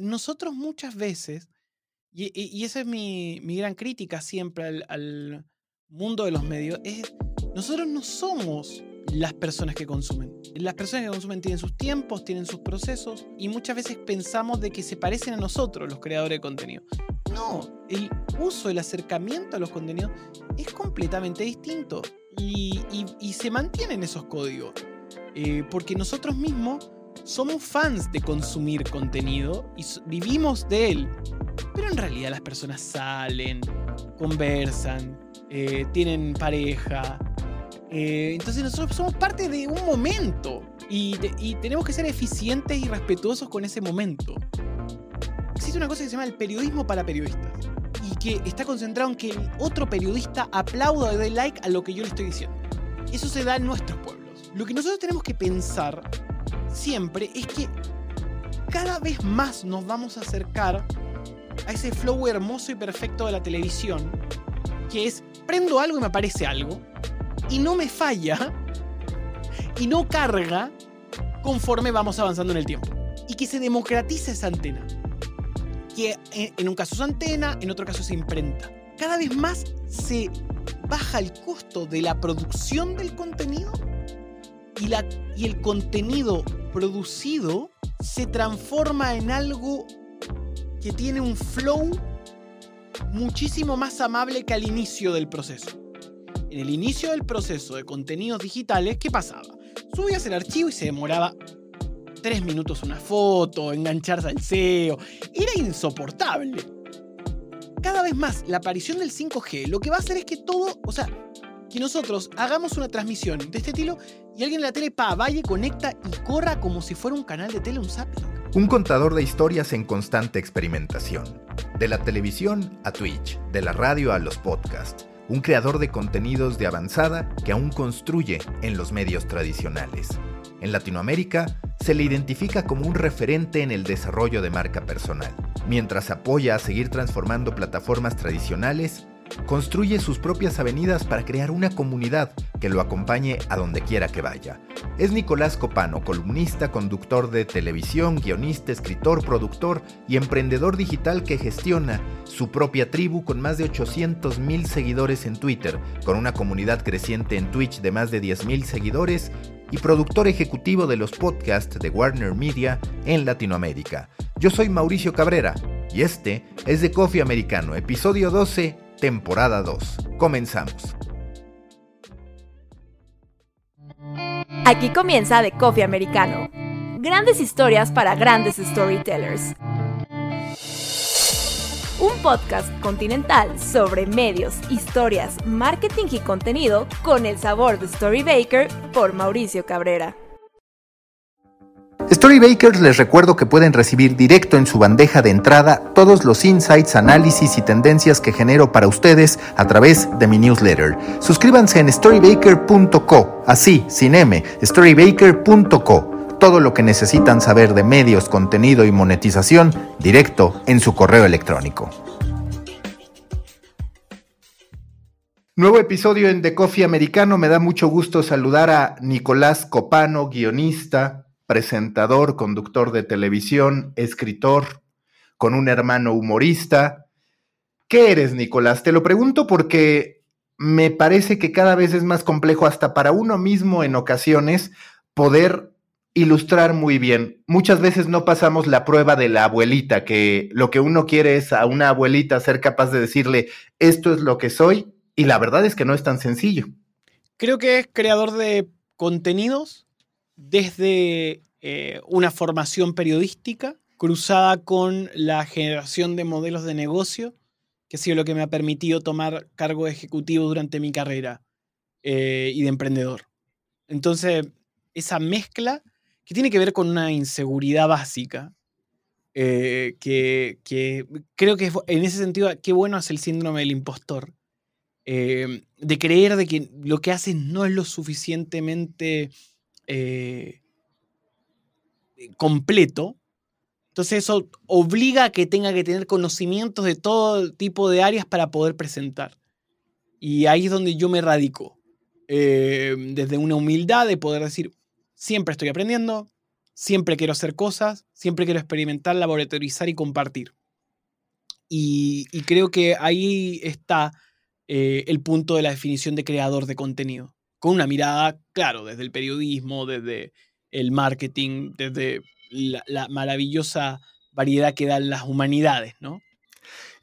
nosotros muchas veces, y, esa es mi, gran crítica siempre al, mundo de los medios, es nosotros no somos las personas que consumen. Las personas que consumen tienen sus tiempos, tienen sus procesos y muchas veces pensamos de que se parecen a nosotros los creadores de contenido. No, el uso, el acercamiento a los contenidos es completamente distinto y, se mantienen esos códigos. Eh, porque nosotros mismos somos fans de consumir contenido y vivimos de él. Pero en realidad las personas salen, conversan, eh, tienen pareja, eh, entonces nosotros somos parte de un momento y, tenemos que ser eficientes y respetuosos con ese momento. Existe una cosa que se llama el periodismo para periodistas y que está concentrado en que el otro periodista aplauda o dé like a lo que yo le estoy diciendo. Eso se da en nuestros pueblos. Lo que nosotros tenemos que pensar siempre es que cada vez más nos vamos a acercar a ese flow hermoso y perfecto de la televisión, que es prendo algo y me aparece algo, y no me falla y no carga conforme vamos avanzando en el tiempo. Y que se democratice esa antena. Que en un caso es antena, en otro caso se imprenta. Cada vez más se baja el costo de la producción del contenido y, la, y el contenido producido se transforma en algo que tiene un flow muchísimo más amable que al inicio del proceso en el inicio del proceso de contenidos digitales, ¿qué pasaba? Subías el archivo y se demoraba tres minutos una foto, engancharse al SEO. Era insoportable. Cada vez más, la aparición del 5G lo que va a hacer es que todo, o sea, que nosotros hagamos una transmisión de este estilo y alguien en la tele pa, vaya, conecta y corra como si fuera un canal de tele, un zapping. Un contador de historias en constante experimentación. De la televisión a Twitch, de la radio a los podcasts un creador de contenidos de avanzada que aún construye en los medios tradicionales. En Latinoamérica se le identifica como un referente en el desarrollo de marca personal, mientras apoya a seguir transformando plataformas tradicionales construye sus propias avenidas para crear una comunidad que lo acompañe a donde quiera que vaya. Es Nicolás Copano, columnista, conductor de televisión, guionista, escritor, productor y emprendedor digital que gestiona su propia tribu con más de 800 mil seguidores en Twitter, con una comunidad creciente en Twitch de más de 10 mil seguidores y productor ejecutivo de los podcasts de Warner Media en Latinoamérica. Yo soy Mauricio Cabrera y este es de Coffee Americano, episodio 12 temporada 2. Comenzamos. Aquí comienza The Coffee Americano. Grandes historias para grandes storytellers. Un podcast continental sobre medios, historias, marketing y contenido con el sabor de Storybaker por Mauricio Cabrera. Storybakers les recuerdo que pueden recibir directo en su bandeja de entrada todos los insights, análisis y tendencias que genero para ustedes a través de mi newsletter. Suscríbanse en storybaker.co, así, sin M, storybaker.co. Todo lo que necesitan saber de medios, contenido y monetización directo en su correo electrónico. Nuevo episodio en The Coffee Americano. Me da mucho gusto saludar a Nicolás Copano, guionista, presentador, conductor de televisión, escritor, con un hermano humorista. ¿Qué eres, Nicolás? Te lo pregunto porque me parece que cada vez es más complejo hasta para uno mismo en ocasiones poder ilustrar muy bien. Muchas veces no pasamos la prueba de la abuelita, que lo que uno quiere es a una abuelita ser capaz de decirle, esto es lo que soy, y la verdad es que no es tan sencillo. Creo que es creador de contenidos desde eh, una formación periodística cruzada con la generación de modelos de negocio, que ha sido lo que me ha permitido tomar cargo ejecutivo durante mi carrera eh, y de emprendedor. Entonces, esa mezcla que tiene que ver con una inseguridad básica, eh, que, creo que en ese sentido, qué bueno es el síndrome del impostor, de creer de que lo que haces no es lo suficientemente completo. Entonces eso obliga a que tenga que tener conocimientos de todo tipo de áreas para poder presentar. Y ahí es donde yo me radico. Eh, desde una humildad de poder decir, siempre estoy aprendiendo, siempre quiero hacer cosas, siempre quiero experimentar, laboratorizar y compartir. Y, creo que ahí está eh, el punto de la definición de creador de contenido, con una mirada, claro, desde el periodismo, desde el marketing, desde la, maravillosa variedad que dan las humanidades, ¿no?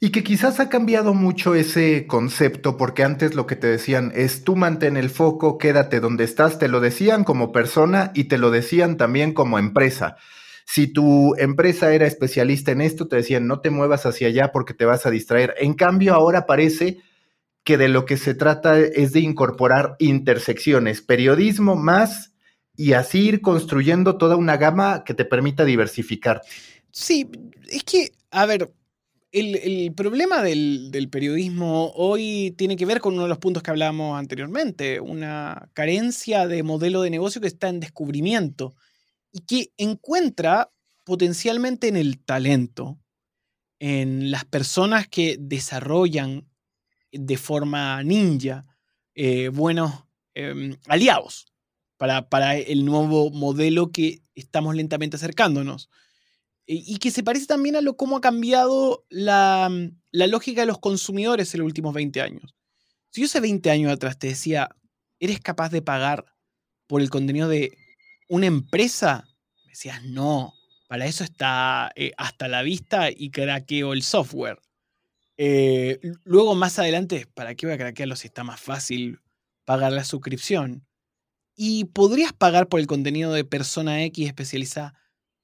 Y que quizás ha cambiado mucho ese concepto, porque antes lo que te decían es tú mantén el foco, quédate donde estás, te lo decían como persona y te lo decían también como empresa. Si tu empresa era especialista en esto, te decían no te muevas hacia allá porque te vas a distraer. En cambio, ahora parece que de lo que se trata es de incorporar intersecciones, periodismo más y así ir construyendo toda una gama que te permita diversificar. Sí, es que, a ver, el, problema del, periodismo hoy tiene que ver con uno de los puntos que hablábamos anteriormente, una carencia de modelo de negocio que está en descubrimiento y que encuentra potencialmente en el talento, en las personas que desarrollan de forma ninja eh, buenos em, aliados para, para el nuevo modelo que estamos lentamente acercándonos y que se parece también a lo cómo ha cambiado la, la, lógica de los consumidores en los últimos 20 años. Si yo hace 20 años atrás te decía, ¿eres capaz de pagar por el contenido de una empresa? Me decías, no, para eso está eh, hasta la vista y craqueo el software. Eh, luego, más adelante, ¿para qué voy a craquearlo si está más fácil pagar la suscripción? Y podrías pagar por el contenido de persona X especializada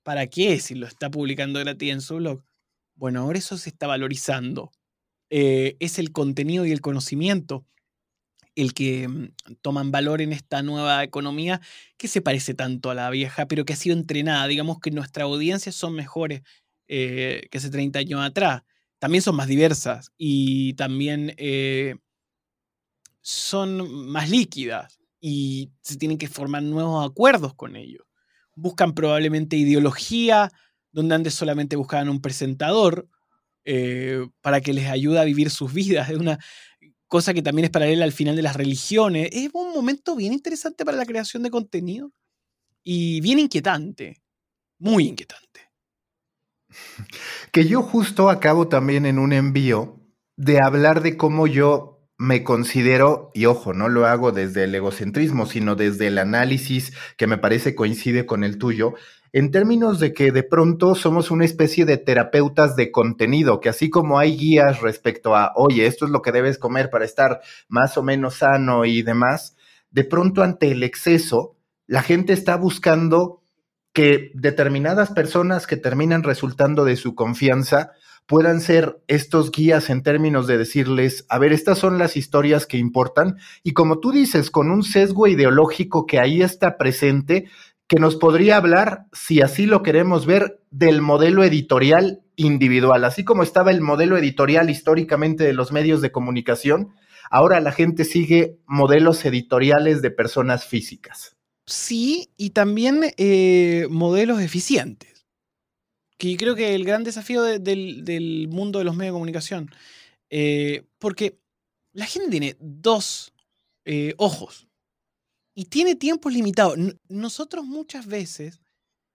¿Para qué si lo está publicando gratis en su blog? Bueno, ahora eso se está valorizando. Eh, es el contenido y el conocimiento el que mm, toman valor en esta nueva economía que se parece tanto a la vieja, pero que ha sido entrenada. Digamos que nuestras audiencias son mejores eh, que hace 30 años atrás. También son más diversas y también eh, son más líquidas y se tienen que formar nuevos acuerdos con ellos buscan probablemente ideología, donde antes solamente buscaban un presentador eh, para que les ayude a vivir sus vidas. Es una cosa que también es paralela al final de las religiones. Es un momento bien interesante para la creación de contenido y bien inquietante, muy inquietante. Que yo justo acabo también en un envío de hablar de cómo yo me considero, y ojo, no lo hago desde el egocentrismo, sino desde el análisis que me parece coincide con el tuyo, en términos de que de pronto somos una especie de terapeutas de contenido, que así como hay guías respecto a, oye, esto es lo que debes comer para estar más o menos sano y demás, de pronto ante el exceso, la gente está buscando que determinadas personas que terminan resultando de su confianza, puedan ser estos guías en términos de decirles, a ver, estas son las historias que importan y como tú dices, con un sesgo ideológico que ahí está presente, que nos podría hablar, si así lo queremos ver, del modelo editorial individual, así como estaba el modelo editorial históricamente de los medios de comunicación, ahora la gente sigue modelos editoriales de personas físicas. Sí, y también eh, modelos eficientes que creo que el gran desafío del, mundo de los medios de comunicación, eh, porque la gente tiene dos eh, ojos y tiene tiempos limitados. Nosotros muchas veces,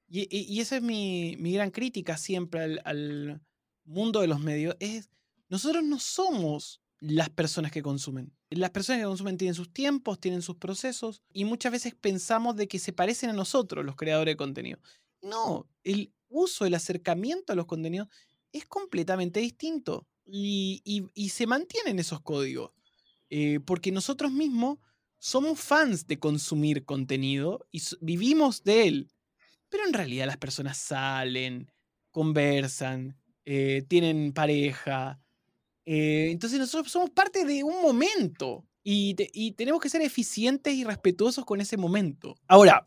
y, esa es mi, gran crítica siempre al, al, mundo de los medios, es nosotros no somos las personas que consumen. Las personas que consumen tienen sus tiempos, tienen sus procesos y muchas veces pensamos de que se parecen a nosotros, los creadores de contenido. No, el, uso, el acercamiento a los contenidos es completamente distinto y, se mantienen esos códigos. Eh, porque nosotros mismos somos fans de consumir contenido y vivimos de él. Pero en realidad las personas salen, conversan, eh, tienen pareja. Eh, entonces nosotros somos parte de un momento y, y tenemos que ser eficientes y respetuosos con ese momento. Ahora,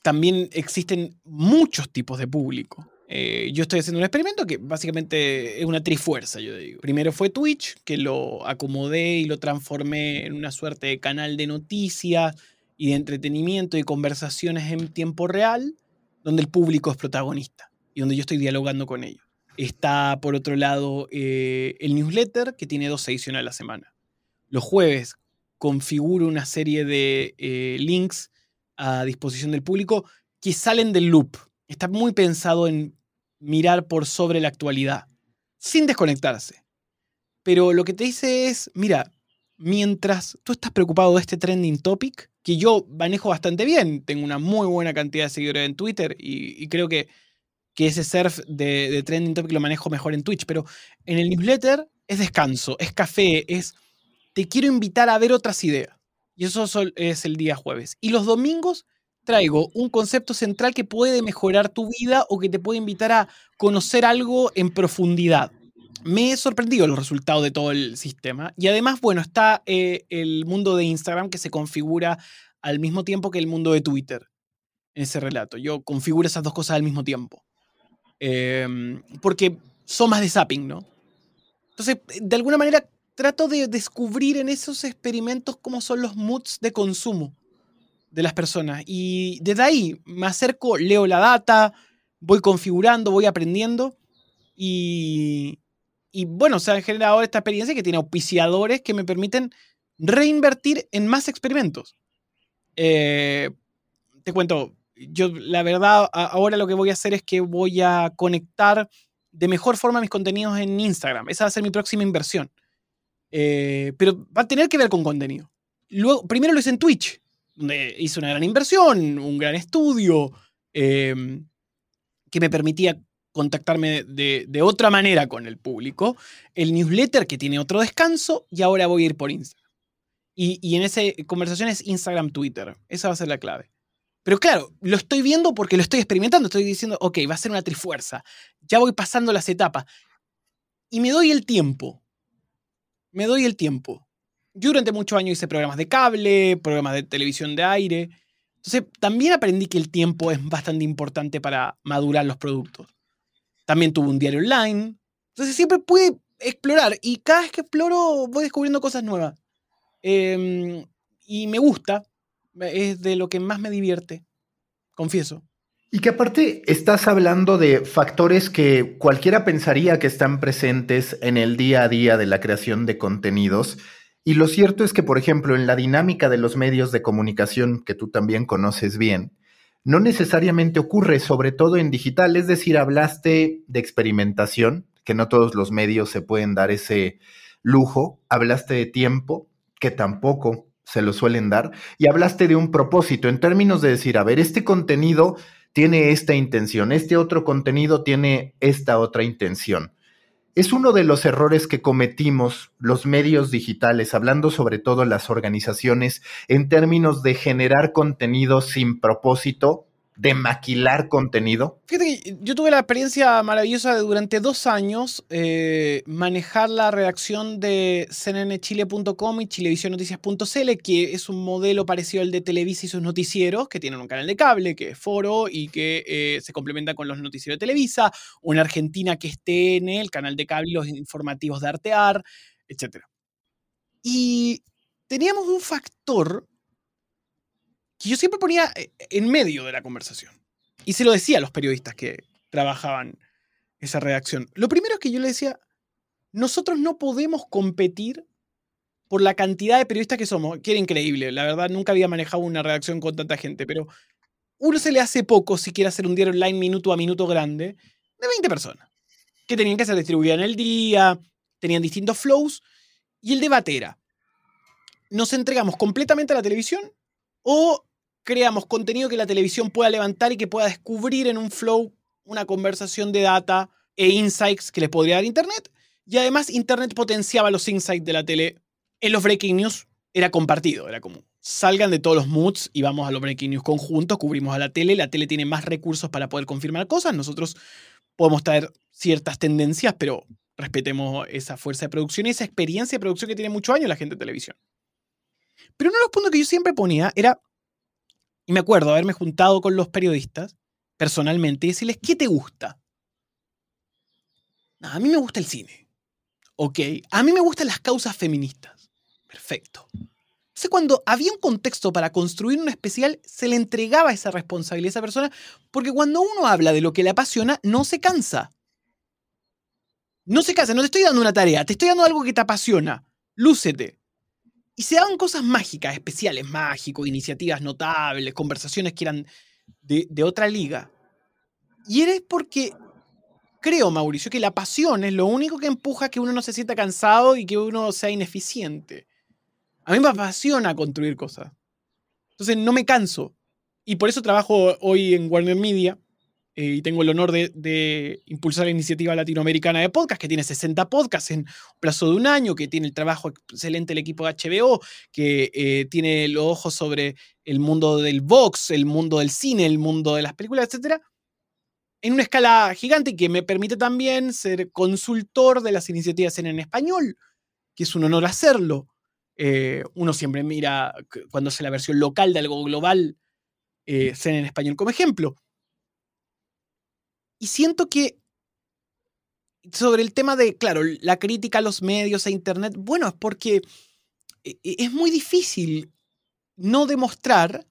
también existen muchos tipos de público. Eh, yo estoy haciendo un experimento que básicamente es una trifuerza, yo digo. Primero fue Twitch, que lo acomodé y lo transformé en una suerte de canal de noticias y de entretenimiento y conversaciones en tiempo real, donde el público es protagonista y donde yo estoy dialogando con ellos. Está, por otro lado, eh, el newsletter, que tiene dos ediciones a la semana. Los jueves configuro una serie de eh, links a disposición del público que salen del loop. está muy pensado en mirar por sobre la actualidad, sin desconectarse. Pero lo que te dice es, mira, mientras tú estás preocupado de este trending topic, que yo manejo bastante bien, tengo una muy buena cantidad de seguidores en Twitter y, creo que, que, ese surf de, trending topic lo manejo mejor en Twitch, pero en el newsletter es descanso, es café, es te quiero invitar a ver otras ideas. Y eso es el día jueves. Y los domingos traigo un concepto central que puede mejorar tu vida o que te puede invitar a conocer algo en profundidad me he sorprendido los resultados de todo el sistema. Y además, bueno, está eh, el mundo de Instagram que se configura al mismo tiempo que el mundo de Twitter en ese relato. Yo configuro esas dos cosas al mismo tiempo. Em, porque son más de zapping, ¿no? Entonces, de alguna manera, trato de descubrir en esos experimentos cómo son los moods de consumo de las personas. Y desde ahí me acerco, leo la data, voy configurando, voy aprendiendo. Y, y bueno, se ha generado esta experiencia que tiene auspiciadores que me permiten reinvertir en más experimentos. Eh, te cuento, yo la verdad ahora lo que voy a hacer es que voy a conectar de mejor forma mis contenidos en Instagram. Esa va a ser mi próxima inversión. Eh, pero va a tener que ver con contenido. Luego, primero lo hice en Twitch, donde hice una gran inversión, un gran estudio, eh, que me permitía contactarme de, otra manera con el público, el newsletter que tiene otro descanso y ahora voy a ir por Instagram. Y, en esa conversación es Instagram, Twitter. Esa va a ser la clave. Pero claro, lo estoy viendo porque lo estoy experimentando. Estoy diciendo, ok, va a ser una trifuerza. Ya voy pasando las etapas. Y me doy el tiempo. Me doy el tiempo. Yo durante muchos años hice programas de cable, programas de televisión de aire. Entonces, también aprendí que el tiempo es bastante importante para madurar los productos. También tuvo un diario online. Entonces siempre pude explorar y cada vez que exploro voy descubriendo cosas nuevas. Em, y me gusta, es de lo que más me divierte, confieso. Y que aparte estás hablando de factores que cualquiera pensaría que están presentes en el día a día de la creación de contenidos. Y lo cierto es que, por ejemplo, en la dinámica de los medios de comunicación, que tú también conoces bien, no necesariamente ocurre, sobre todo en digital. Es decir, hablaste de experimentación, que no todos los medios se pueden dar ese lujo. Hablaste de tiempo, que tampoco se lo suelen dar. Y hablaste de un propósito en términos de decir, a ver, este contenido tiene esta intención, este otro contenido tiene esta otra intención. Es uno de los errores que cometimos los medios digitales, hablando sobre todo las organizaciones, en términos de generar contenido sin propósito, de maquilar contenido? Fíjate que yo tuve la experiencia maravillosa de durante dos años eh, manejar la redacción de cnnchile.com y chilevisionnoticias.cl, que es un modelo parecido al de Televisa y sus noticieros, que tienen un canal de cable, que es Foro y que eh, se complementa con los noticieros de Televisa, una Argentina que es TN, el canal de cable los informativos de Artear, etc. Y teníamos un factor que yo siempre ponía eh, en medio de la conversación. Y se lo decía a los periodistas que trabajaban esa redacción. Lo primero es que yo le decía, nosotros no podemos competir por la cantidad de periodistas que somos, que era increíble. La verdad, nunca había manejado una redacción con tanta gente, pero uno se le hace poco si quiere hacer un diario online minuto a minuto grande de 20 personas, que tenían que ser distribuidas en el día, tenían distintos flows, y el debate era, ¿nos entregamos completamente a la televisión o creamos contenido que la televisión pueda levantar y que pueda descubrir en un flow una conversación de data e insights que le podría dar Internet. Y además Internet potenciaba los insights de la tele. En los breaking news era compartido, era como salgan de todos los moods y vamos a los breaking news conjuntos, cubrimos a la tele, la tele tiene más recursos para poder confirmar cosas, nosotros podemos traer ciertas tendencias, pero respetemos esa fuerza de producción y esa experiencia de producción que tiene muchos años la gente de televisión. Pero uno de los puntos que yo siempre ponía era y me acuerdo haberme juntado con los periodistas personalmente y decirles, ¿qué te gusta? a mí me gusta el cine. Ok, a mí me gustan las causas feministas. Perfecto. Entonces, cuando había un contexto para construir un especial, se le entregaba esa responsabilidad a esa persona, porque cuando uno habla de lo que le apasiona, no se cansa. No se cansa, no te estoy dando una tarea, te estoy dando algo que te apasiona. Lúcete. Y se daban cosas mágicas, especiales, mágicos, iniciativas notables, conversaciones que eran de, otra liga. Y eres porque creo, Mauricio, que la pasión es lo único que empuja a que uno no se sienta cansado y que uno sea ineficiente. A mí me apasiona construir cosas. Entonces no me canso. Y por eso trabajo hoy en Warner Media y tengo el honor de, impulsar la iniciativa latinoamericana de podcast, que tiene 60 podcasts en un plazo de un año, que tiene el trabajo excelente el equipo de HBO, que eh, tiene los ojos sobre el mundo del box, el mundo del cine, el mundo de las películas, etc. En una escala gigante que me permite también ser consultor de las iniciativas en, español, que es un honor hacerlo. Eh, uno siempre mira cuando hace la versión local de algo global, eh, en español como ejemplo. Y siento que sobre el tema de, claro, la crítica a los medios, a Internet, bueno, es porque e, e, es muy difícil no demostrar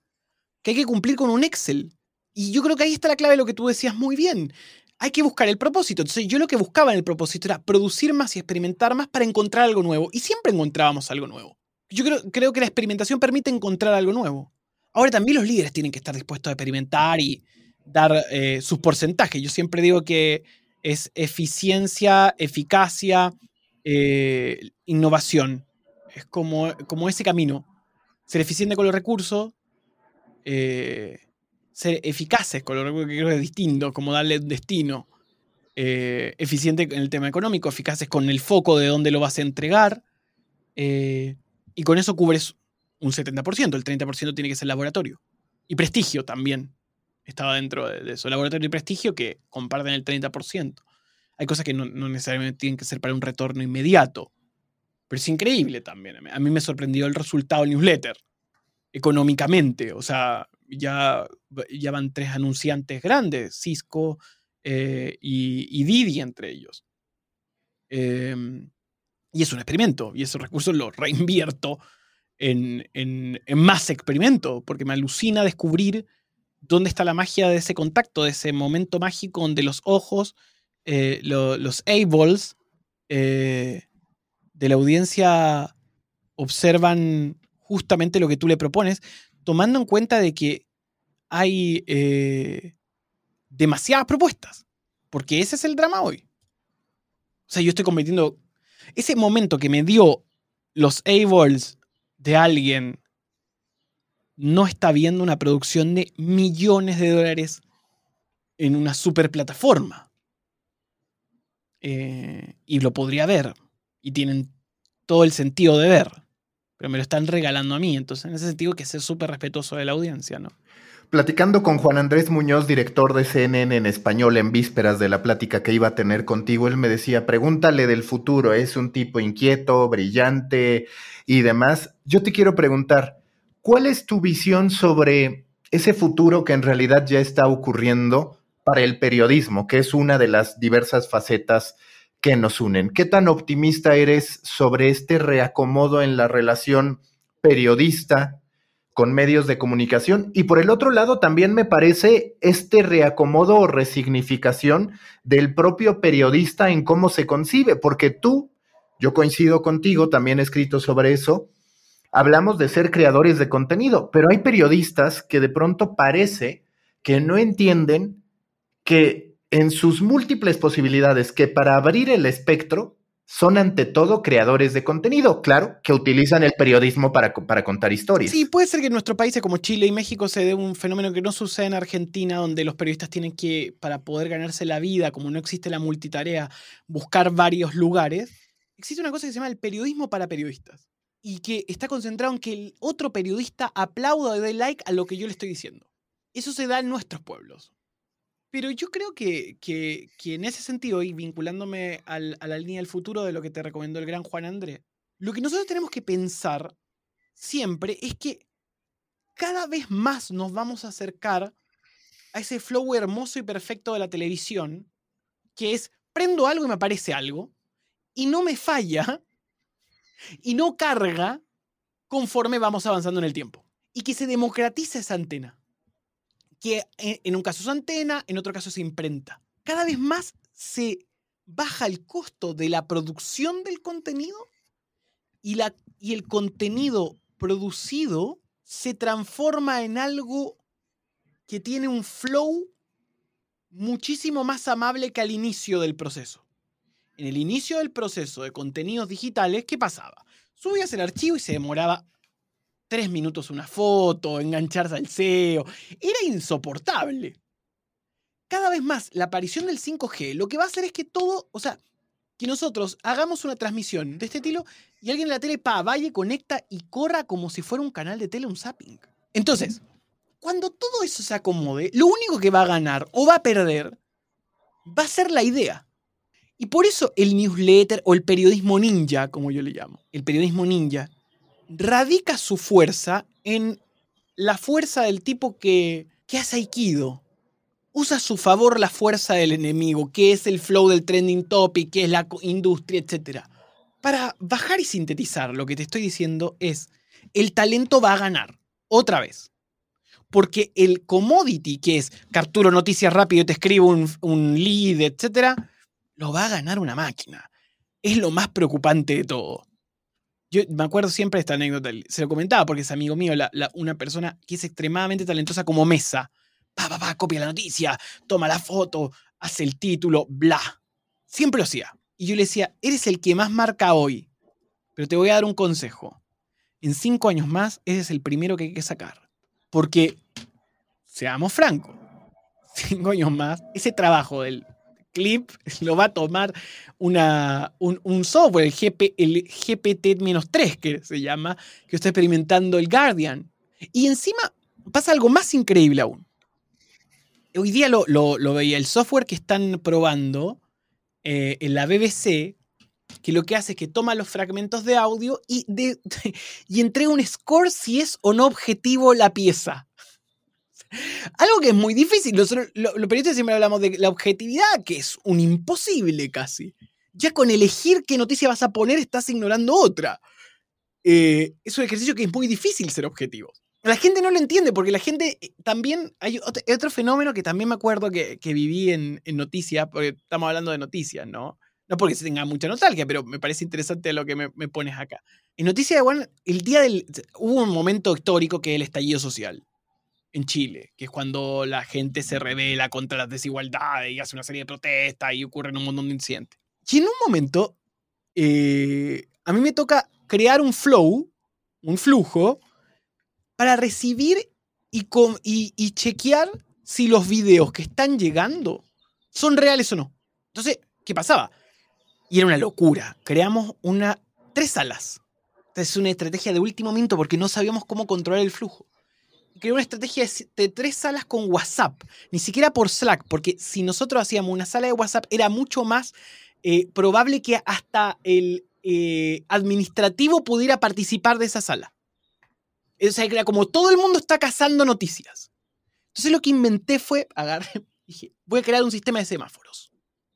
que hay que cumplir con un Excel. Y yo creo que ahí está la clave de lo que tú decías muy bien. Hay que buscar el propósito. Entonces yo lo que buscaba en el propósito era producir más y experimentar más para encontrar algo nuevo. Y siempre encontrábamos algo nuevo. Yo creo, creo que la experimentación permite encontrar algo nuevo. Ahora también los líderes tienen que estar dispuestos a experimentar y, dar eh, sus porcentajes. Yo siempre digo que es eficiencia, eficacia, eh, innovación. Es como, como, ese camino. Ser eficiente con los recursos, eh, ser eficaces con los recursos, que es distinto, como darle un destino. eficiente en el tema económico, eficaces con el foco de dónde lo vas a entregar. y con eso cubres un 70%, el 30% tiene que ser laboratorio. Y prestigio también estaba dentro de, su laboratorio de prestigio que comparten el 30%. Hay cosas que no, necesariamente tienen que ser para un retorno inmediato. Pero es increíble también. A mí me sorprendió el resultado del newsletter, económicamente. O sea, ya, ya van tres anunciantes grandes, Cisco eh, y, Didi entre ellos. Em, y es un experimento, y esos recursos los reinvierto en, en, en más experimento, porque me alucina descubrir dónde está la magia de ese contacto, de ese momento mágico donde los ojos, eh, los A-balls eh, de la audiencia observan justamente lo que tú le propones, tomando en cuenta de que hay eh, demasiadas propuestas, porque ese es el drama hoy. O sea, yo estoy cometiendo ese momento que me dio los A-balls de alguien no está viendo una producción de millones de dólares en una super plataforma. Eh, y lo podría ver. Y tienen todo el sentido de ver. Pero me lo están regalando a mí. Entonces, en ese sentido, que ser súper respetuoso de la audiencia, ¿no? Platicando con Juan Andrés Muñoz, director de CNN en español, en vísperas de la plática que iba a tener contigo, él me decía, pregúntale del futuro, es un tipo inquieto, brillante y demás. Yo te quiero preguntar, ¿Cuál es tu visión sobre ese futuro que en realidad ya está ocurriendo para el periodismo, que es una de las diversas facetas que nos unen? ¿Qué tan optimista eres sobre este reacomodo en la relación periodista con medios de comunicación? Y por el otro lado, también me parece este reacomodo o resignificación del propio periodista en cómo se concibe, porque tú, yo coincido contigo, también he escrito sobre eso, hablamos de ser creadores de contenido, pero hay periodistas que de pronto parece que no entienden que en sus múltiples posibilidades, que para abrir el espectro son ante todo creadores de contenido, claro, que utilizan el periodismo para, para, contar historias. Sí, puede ser que en nuestro países como Chile y México se dé un fenómeno que no sucede en Argentina, donde los periodistas tienen que, para poder ganarse la vida, como no existe la multitarea, buscar varios lugares. Existe una cosa que se llama el periodismo para periodistas y que está concentrado en que el otro periodista aplauda o dé like a lo que yo le estoy diciendo. Eso se da en nuestros pueblos. Pero yo creo que, que, en ese sentido, y vinculándome a la línea del futuro de lo que te recomendó el gran Juan André, lo que nosotros tenemos que pensar siempre es que cada vez más nos vamos a acercar a ese flow hermoso y perfecto de la televisión, que es prendo algo y me aparece algo, y no me falla, y no carga conforme vamos avanzando en el tiempo. Y que se democratice esa antena. Que en un caso es antena, en otro caso es imprenta. Cada vez más se baja el costo de la producción del contenido y, la, y el contenido producido se transforma en algo que tiene un flow muchísimo más amable que al inicio del proceso. En el inicio del proceso de contenidos digitales, ¿qué pasaba? Subías el archivo y se demoraba tres minutos una foto, engancharse al SEO. Era insoportable. Cada vez más, la aparición del 5G lo que va a hacer es que todo, o sea, que nosotros hagamos una transmisión de este estilo y alguien en la tele, pa, vaya, conecta y corra como si fuera un canal de tele, un zapping. Entonces, cuando todo eso se acomode, lo único que va a ganar o va a perder va a ser la idea. Y por eso el newsletter o el periodismo ninja, como yo le llamo, el periodismo ninja, radica su fuerza en la fuerza del tipo que, que hace aikido. Usa a su favor la fuerza del enemigo, que es el flow del trending topic, que es la industria, etc. Para bajar y sintetizar, lo que te estoy diciendo es, el talento va a ganar, otra vez. Porque el commodity, que es capturo noticias rápido, te escribo un, un lead, etc., lo va a ganar una máquina. Es lo más preocupante de todo. Yo me acuerdo siempre de esta anécdota, se lo comentaba porque es amigo mío, una persona que es extremadamente talentosa como Mesa. Pa, pa, pa, copia la noticia, toma la foto, hace el título, bla. Siempre lo hacía. Y yo le decía, eres el que más marca hoy, pero te voy a dar un consejo. En cinco años más, ese es el primero que hay que sacar. Porque, seamos francos, cinco años más, ese trabajo del clip lo va a tomar una, un, software, el, el GPT-3, que se llama, que está experimentando el Guardian. Y encima pasa algo más increíble aún. Hoy día lo, veía, el software que están probando eh, en la BBC, que lo que hace es que toma los fragmentos de audio y, de, y entrega un score si es o no objetivo la pieza. Algo que es muy difícil. los periodistas siempre hablamos de la objetividad, que es un imposible casi. Ya con elegir qué noticia vas a poner estás ignorando otra. Eh, es un ejercicio que es muy difícil ser objetivo. La gente no lo entiende porque la gente eh, también... Hay otro, fenómeno que también me acuerdo que, viví en, noticias, porque estamos hablando de noticias, ¿no? No porque se tenga mucha nostalgia, pero me parece interesante lo que me, pones acá. En Noticias de el día del... Hubo un momento histórico que es el estallido social en Chile, que es cuando la gente se revela contra las desigualdades y hace una serie de protestas y ocurren un montón de incidentes. Y en un momento, eh, a mí me toca crear un flow, un flujo, para recibir y, y chequear si los videos que están llegando son reales o no. Entonces, ¿qué pasaba? Y era una locura. Creamos una, tres salas. es una estrategia de último minuto porque no sabíamos cómo controlar el flujo creó una estrategia de, tres salas con WhatsApp, ni siquiera por Slack, porque si nosotros hacíamos una sala de WhatsApp era mucho más eh, probable que hasta el eh, administrativo pudiera participar de esa sala. O sea, era como todo el mundo está cazando noticias. Entonces lo que inventé fue, agarré, dije, voy a crear un sistema de semáforos.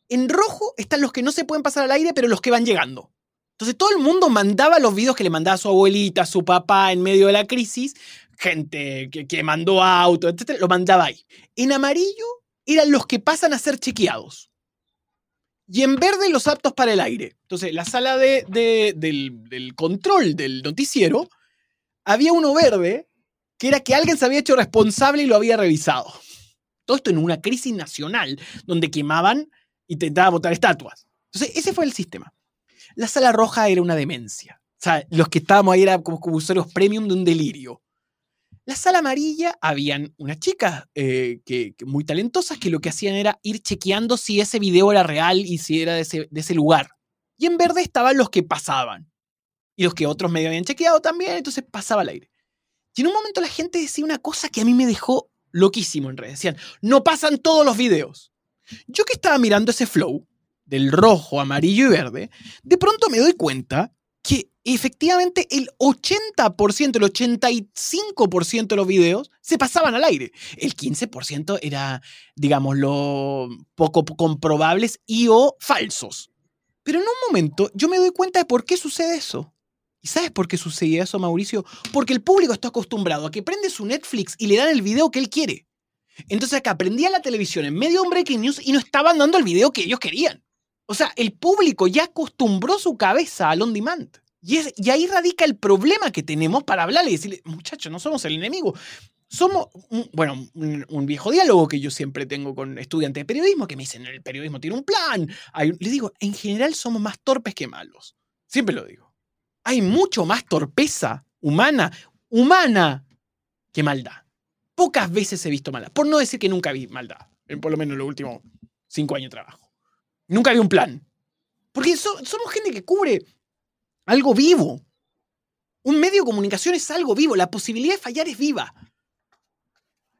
En rojo están los que no se pueden pasar al aire, pero los que van llegando. Entonces todo el mundo mandaba los videos que le mandaba a su abuelita, a su papá en medio de la crisis, gente que, mandó auto, etc., lo mandaba ahí. En amarillo eran los que pasan a ser chequeados. Y en verde los aptos para el aire. Entonces, la sala de, del, control del noticiero, había uno verde, que era que alguien se había hecho responsable y lo había revisado. Todo esto en una crisis nacional, donde quemaban y intentaban botar estatuas. Entonces, ese fue el sistema. La sala roja era una demencia. O sea, los que estábamos ahí eran como usuarios premium de un delirio. La sala amarilla habían unas chicas eh, que, muy talentosas que lo que hacían era ir chequeando si ese video era real y si era de ese, lugar. Y en verde estaban los que pasaban. Y los que otros medio habían chequeado también, entonces pasaba al aire. Y en un momento la gente decía una cosa que a mí me dejó loquísimo en redes. Decían, no pasan todos los videos. Yo que estaba mirando ese flow del rojo, amarillo y verde, de pronto me doy cuenta que efectivamente el 80%, el 85% de los videos se pasaban al aire. El 15% era, digamos, lo poco comprobables y o falsos. Pero en un momento yo me doy cuenta de por qué sucede eso. ¿Y sabes por qué sucede eso, Mauricio? Porque el público está acostumbrado a que prende su Netflix y le dan el video que él quiere. Entonces acá prendía la televisión en medio de un breaking news y no estaban dando el video que ellos querían. O sea, el público ya acostumbró su cabeza al on demand. Y, ahí radica el problema que tenemos para hablarle y decirle, muchachos, no somos el enemigo. somos, bueno, un, viejo diálogo que yo siempre tengo con estudiantes de periodismo que me dicen, el periodismo tiene un plan. les digo, en general somos más torpes que malos. Siempre lo digo. Hay mucho más torpeza humana, humana, que maldad. Pocas veces he visto maldad. Por no decir que nunca vi maldad. En por lo menos los últimos cinco años de trabajo. Nunca vi un plan. Porque somos gente que cubre algo vivo. Un medio de comunicación es algo vivo. La posibilidad de fallar es viva.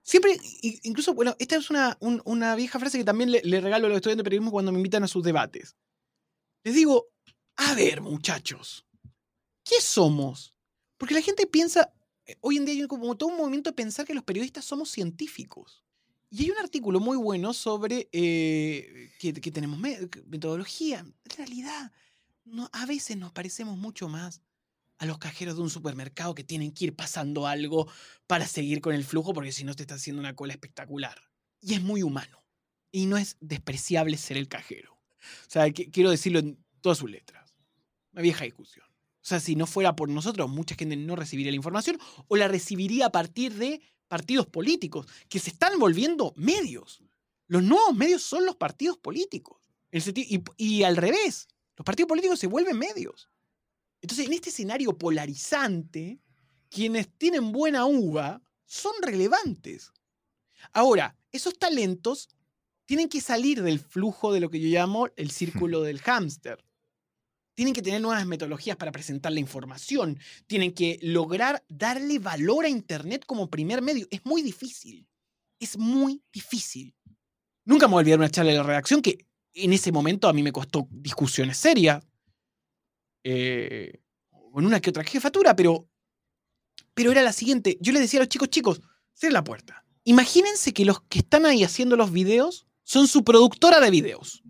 Siempre, incluso, bueno, esta es una, una vieja frase que también le, regalo a los estudiantes de periodismo cuando me invitan a sus debates. Les digo, a ver, muchachos, ¿qué somos? Porque la gente piensa, eh, hoy en día hay como todo un movimiento de pensar que los periodistas somos científicos. Y hay un artículo muy bueno sobre eh, que, tenemos metodología. En realidad, no, a veces nos parecemos mucho más a los cajeros de un supermercado que tienen que ir pasando algo para seguir con el flujo, porque si no te está haciendo una cola espectacular. Y es muy humano. Y no es despreciable ser el cajero. O sea, quiero decirlo en todas sus letras. Una vieja discusión. O sea, si no fuera por nosotros, mucha gente no recibiría la información o la recibiría a partir de partidos políticos que se están volviendo medios. Los nuevos medios son los partidos políticos. y al revés, los partidos políticos se vuelven medios. Entonces, en este escenario polarizante, quienes tienen buena uva son relevantes. Ahora, esos talentos tienen que salir del flujo de lo que yo llamo el círculo del hámster. Tienen que tener nuevas metodologías para presentar la información. Tienen que lograr darle valor a Internet como primer medio. Es muy difícil. Es muy difícil. Nunca me voy a olvidar una charla de la redacción que en ese momento a mí me costó discusiones serias eh, con una que otra jefatura, pero, pero era la siguiente. Yo le decía a los chicos, chicos, cierren la puerta. Imagínense que los que están ahí haciendo los videos son su productora de videos.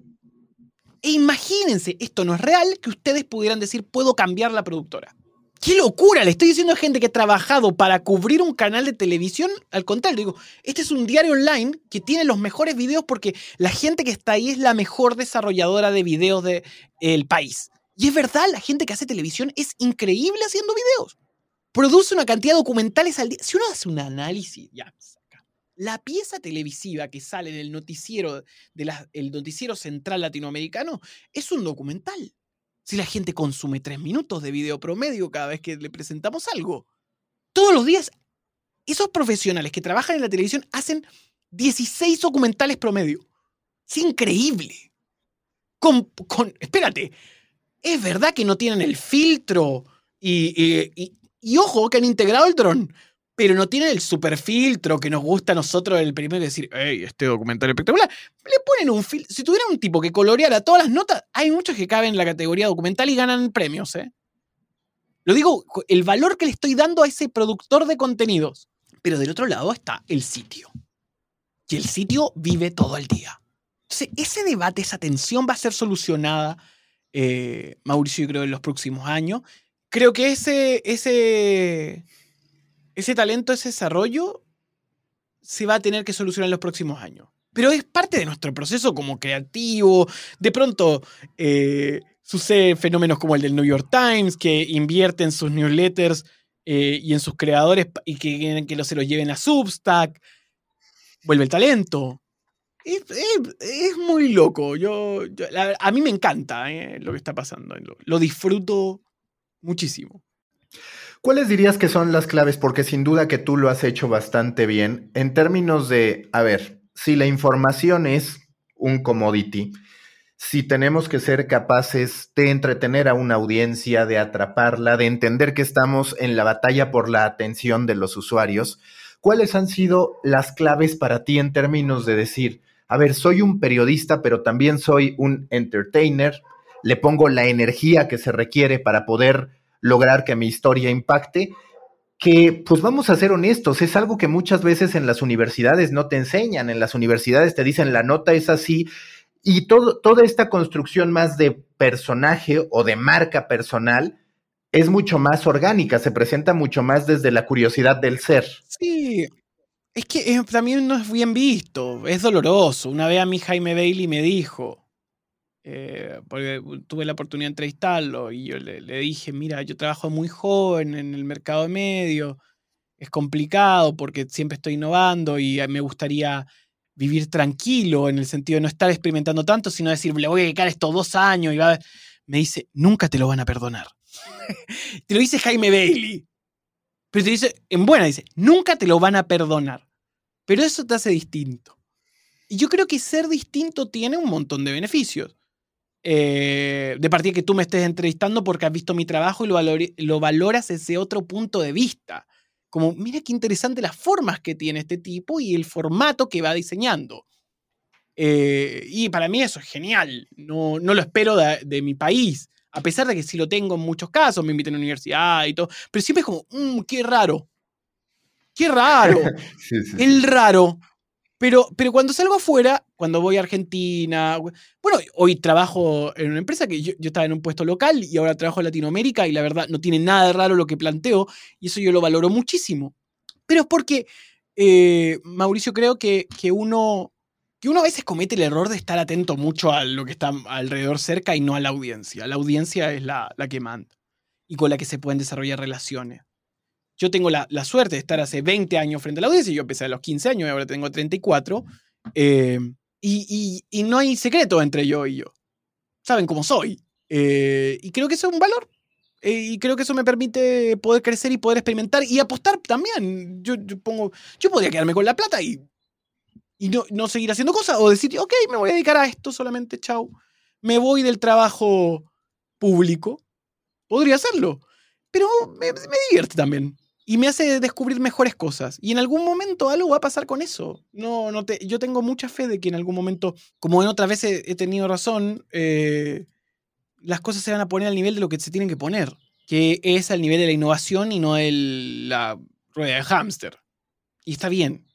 E imagínense, esto no es real, que ustedes pudieran decir, puedo cambiar la productora. ¡Qué locura! Le estoy diciendo a gente que ha trabajado para cubrir un canal de televisión. Al contrario, digo, este es un diario online que tiene los mejores videos porque la gente que está ahí es la mejor desarrolladora de videos del país. Y es verdad, la gente que hace televisión es increíble haciendo videos. Produce una cantidad de documentales al día. Si uno hace un análisis, ya, saca. La pieza televisiva que sale del noticiero, del noticiero central latinoamericano, es un documental. Si la gente consume tres minutos de video promedio cada vez que le presentamos algo. Todos los días, esos profesionales que trabajan en la televisión hacen 16 documentales promedio. Es increíble. Con, con, espérate, es verdad que no tienen el filtro y, ojo que han integrado el dron, pero no tienen el super filtro que nos gusta a nosotros el primero decir, hey, este documental espectacular. Le ponen un filtro. Si tuviera un tipo que coloreara todas las notas, hay muchos que caben en la categoría documental y ganan premios, ¿eh? Lo digo, el valor que le estoy dando a ese productor de contenidos. Pero del otro lado está el sitio. Y el sitio vive todo el día. Entonces, ese debate, esa tensión va a ser solucionada eh, Mauricio, creo, en los próximos años. Creo que ese, ese, ese talento, ese desarrollo, se va a tener que solucionar en los próximos años. Pero es parte de nuestro proceso como creativo. De pronto eh, suceden fenómenos como el del New York Times, que invierte en sus newsletters eh, y en sus creadores y que quieren que se los lleven a Substack. Vuelve el talento. Es, muy loco. Yo, a mí me encanta eh, lo que está pasando. Lo, disfruto muchísimo. ¿Cuáles dirías que son las claves? Porque sin duda que tú lo has hecho bastante bien en términos de, a ver, si la información es un commodity, si tenemos que ser capaces de entretener a una audiencia, de atraparla, de entender que estamos en la batalla por la atención de los usuarios, ¿cuáles han sido las claves para ti en términos de decir, a ver, soy un periodista, pero también soy un entertainer, le pongo la energía que se requiere para poder lograr que mi historia impacte, que pues vamos a ser honestos, es algo que muchas veces en las universidades no te enseñan, en las universidades te dicen la nota es así, y todo, toda esta construcción más de personaje o de marca personal es mucho más orgánica, se presenta mucho más desde la curiosidad del ser. Sí, es que eh, también no es bien visto, es doloroso. Una vez a mí Jaime Bailey me dijo, eh, porque tuve la oportunidad de entrevistarlo y yo le, dije, mira, yo trabajo muy joven en el mercado de medios es complicado porque siempre estoy innovando y me gustaría vivir tranquilo en el sentido de no estar experimentando tanto, sino decir, le voy a dedicar estos dos años y va Me dice, nunca te lo van a perdonar. te lo dice Jaime Bailey. Pero te dice, en buena, dice, nunca te lo van a perdonar. Pero eso te hace distinto. Y yo creo que ser distinto tiene un montón de beneficios. Eh, de partida que tú me estés entrevistando porque has visto mi trabajo y lo, lo valoras desde otro punto de vista. Como, mira qué interesante las formas que tiene este tipo y el formato que va diseñando. Eh, y para mí eso es genial. No, no lo espero de, mi país. A pesar de que sí lo tengo en muchos casos, me invitan a la universidad y todo. Pero siempre es como, mmm, qué raro. Qué raro. El raro. Pero, pero cuando salgo afuera, cuando voy a Argentina, bueno, hoy trabajo en una empresa que yo, estaba en un puesto local y ahora trabajo en Latinoamérica y la verdad no tiene nada de raro lo que planteo y eso yo lo valoro muchísimo. Pero es porque, eh, Mauricio, creo que, que, uno, que uno a veces comete el error de estar atento mucho a lo que está alrededor cerca y no a la audiencia. La audiencia es la, la que manda y con la que se pueden desarrollar relaciones. Yo tengo la, suerte de estar hace 20 años frente a la audiencia, yo empecé a los 15 años y ahora tengo 34, eh, y, no hay secreto entre yo y yo. Saben cómo soy. Eh, y creo que eso es un valor. Eh, y creo que eso me permite poder crecer y poder experimentar y apostar también. Yo, pongo, yo podría quedarme con la plata y, y no, no, seguir haciendo cosas o decir, ok, me voy a dedicar a esto solamente, chao. Me voy del trabajo público. Podría hacerlo. Pero me, me divierte también y me hace descubrir mejores cosas. Y en algún momento algo va a pasar con eso. No, no te, yo tengo mucha fe de que en algún momento, como en otras veces he tenido razón, eh, las cosas se van a poner al nivel de lo que se tienen que poner, que es al nivel de la innovación y no el, la rueda de hámster. Y está bien.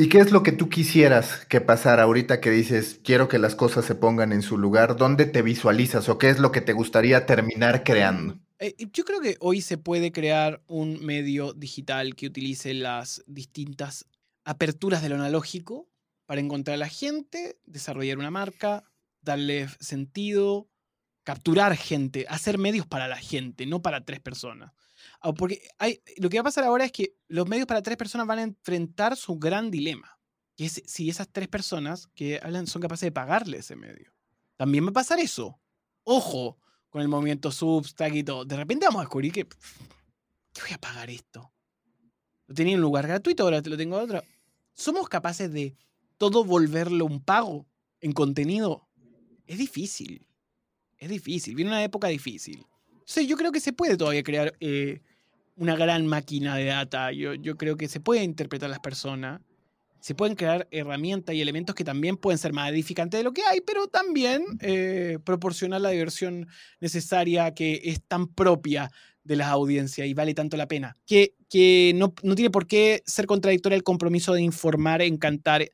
¿Y qué es lo que tú quisieras que pasara ahorita que dices, quiero que las cosas se pongan en su lugar? ¿Dónde te visualizas o qué es lo que te gustaría terminar creando? Eh, yo creo que hoy se puede crear un medio digital que utilice las distintas aperturas de lo analógico para encontrar a la gente, desarrollar una marca, darle sentido, capturar gente, hacer medios para la gente, no para tres personas. Ah, porque hay, lo que va a pasar ahora es que los medios para tres personas van a enfrentar su gran dilema, que es si esas tres personas que hablan son capaces de pagarle ese medio. También va a pasar eso. Ojo, el movimiento Substack y todo. De repente vamos a descubrir que. ¿Qué voy a pagar esto? Lo tenía en un lugar gratuito, ahora te lo tengo otro. ¿Somos capaces de todo volverlo un pago en contenido? Es difícil. Es difícil. Viene una época difícil. Sí, yo creo que se puede todavía crear eh, una gran máquina de data. Yo, yo creo que se puede interpretar a las personas se pueden crear herramientas y elementos que también pueden ser más edificantes de lo que hay, pero también eh, proporcionar la diversión necesaria que es tan propia de las audiencias y vale tanto la pena. Que, que no, tiene por qué ser contradictorio el compromiso de informar, encantar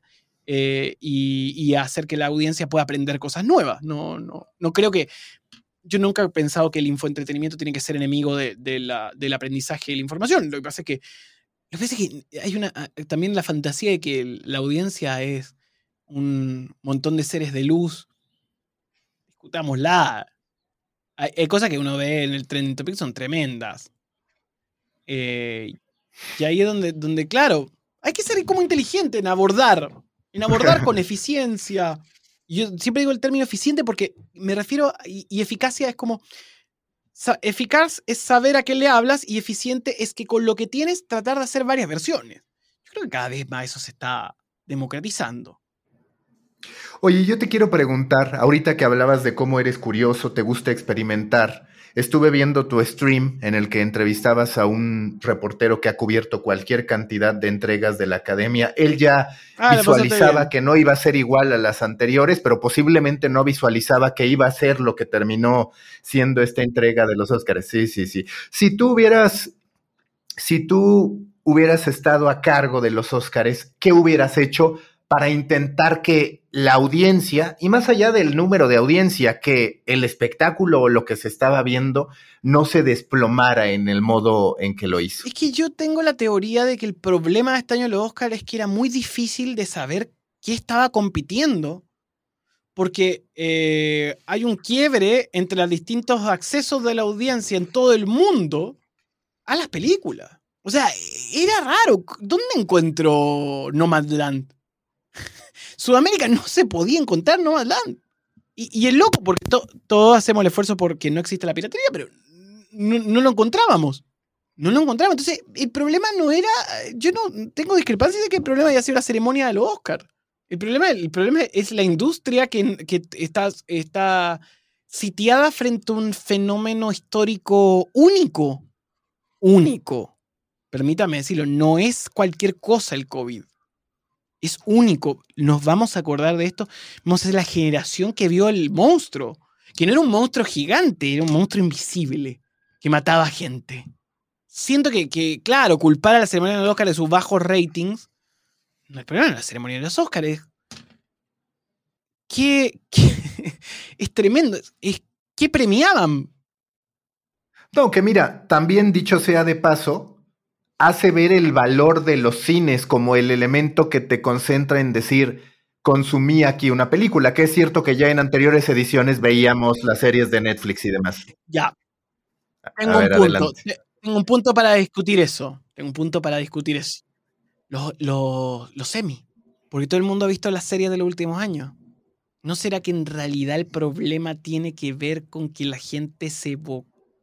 eh, y, hacer que la audiencia pueda aprender cosas nuevas. No, no, no creo que... Yo nunca he pensado que el infoentretenimiento tiene que ser enemigo de, la, del aprendizaje y la información. Lo que pasa es que lo que que hay una, ah, también la fantasía de que la audiencia es un montón de seres de luz. Discutámosla. Hay, hay cosas que uno ve en el trending topic son tremendas. Eh, y ahí es donde, donde, claro, hay que ser como inteligente en abordar. En abordar con eficiencia. Yo siempre digo el término eficiente porque me refiero, y eficacia es como eficaz es saber a qué le hablas y eficiente es que con lo que tienes tratar de hacer varias versiones. Yo creo que cada vez más eso se está democratizando. Oye, yo te quiero preguntar, ahorita que hablabas de cómo eres curioso, te gusta experimentar, Estuve viendo tu stream en el que entrevistabas a un reportero que ha cubierto cualquier cantidad de entregas de la academia. Él ya ah, visualizaba que no iba a ser igual a las anteriores, pero posiblemente no visualizaba que iba a ser lo que terminó siendo esta entrega de los Oscars. Sí, sí, sí. Si tú hubieras, si tú hubieras estado a cargo de los Oscars, ¿qué hubieras hecho? para intentar que la audiencia, y más allá del número de audiencia, que el espectáculo o lo que se estaba viendo no se desplomara en el modo en que lo hizo. Es que yo tengo la teoría de que el problema de este año de los Oscars es que era muy difícil de saber qué estaba compitiendo, porque eh, hay un quiebre entre los distintos accesos de la audiencia en todo el mundo a las películas. O sea, era raro. ¿Dónde encuentro Nomadland? Sudamérica no se podía encontrar Nomadland. Y, y es loco, porque todos hacemos el esfuerzo porque no existe la piratería, pero no, lo encontrábamos. No lo encontrábamos. Entonces, el problema no era. Yo no tengo discrepancias de que el problema haya sido la ceremonia de los Oscars. El problema, el problema es la industria que, que está, está sitiada frente a un fenómeno histórico único. Único. Permítame decirlo, no es cualquier cosa el COVID. Es único. Nos vamos a acordar de esto. Vamos a la generación que vio el monstruo. Que no era un monstruo gigante, era un monstruo invisible que mataba gente. Siento que, que claro, culpar a la ceremonia de los Oscars de sus bajos ratings no es problema, la ceremonia de los Oscars ¿Qué, es tremendo. Es, ¿Qué premiaban? No, que mira, también dicho sea de paso, hace ver el valor de los cines como el elemento que te concentra en decir, consumí aquí una película, que es cierto que ya en anteriores ediciones veíamos las series de Netflix y demás. Ya. Tengo un punto. Tengo un punto para discutir eso. Tengo un punto para discutir eso. Los, los, los semi. Porque todo el mundo ha visto las series de los últimos años. ¿No será que en realidad el problema tiene que ver con que la gente se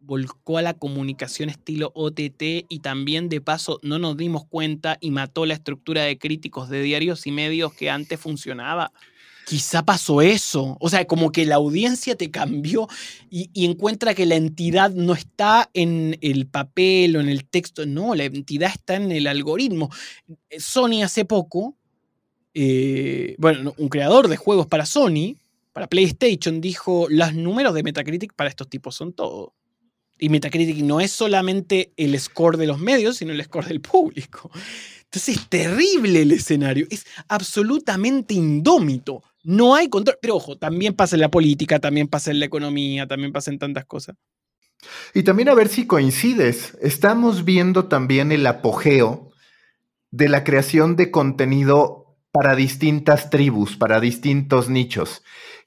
volcó a la comunicación estilo OTT y también de paso no nos dimos cuenta y mató la estructura de críticos de diarios y medios que antes funcionaba? Quizá pasó eso. O sea, como que la audiencia te cambió y, encuentra que la entidad no está en el papel o en el texto. No, la entidad está en el algoritmo. Sony hace poco eh, bueno, un creador de juegos para Sony, para PlayStation, dijo, los números de Metacritic para estos tipos son todo. Y Metacritic no es solamente el score de los medios, sino el score del público. Entonces es terrible el escenario, es absolutamente indómito. No hay control. Pero ojo, también pasa en la política, también pasa en la economía, también pasa en tantas cosas. Y también a ver si coincides. Estamos viendo también el apogeo de la creación de contenido para distintas tribus, para distintos nichos,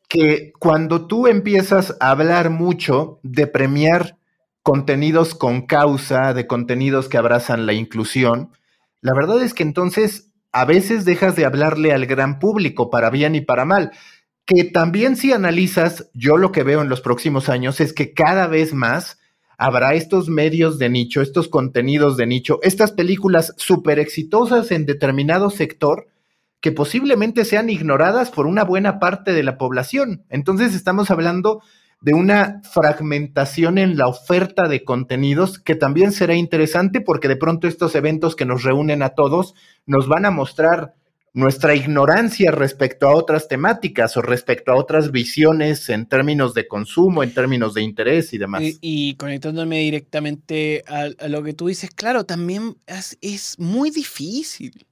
que cuando tú empiezas a hablar mucho de premiar contenidos con causa, de contenidos que abrazan la inclusión, la verdad es que entonces a veces dejas de hablarle al gran público para bien y para mal. Que también si analizas, yo lo que veo en los próximos años es que cada vez más habrá estos medios de nicho, estos contenidos de nicho, estas películas súper exitosas en determinado sector, que posiblemente sean ignoradas por una buena parte de la población. Entonces estamos hablando de una fragmentación en la oferta de contenidos que también será interesante porque de pronto estos eventos que nos reúnen a todos nos van a mostrar nuestra ignorancia respecto a otras temáticas o respecto a otras visiones en términos de consumo, en términos de interés y demás. Y, conectándome directamente a, lo que tú dices, claro, también es muy difícil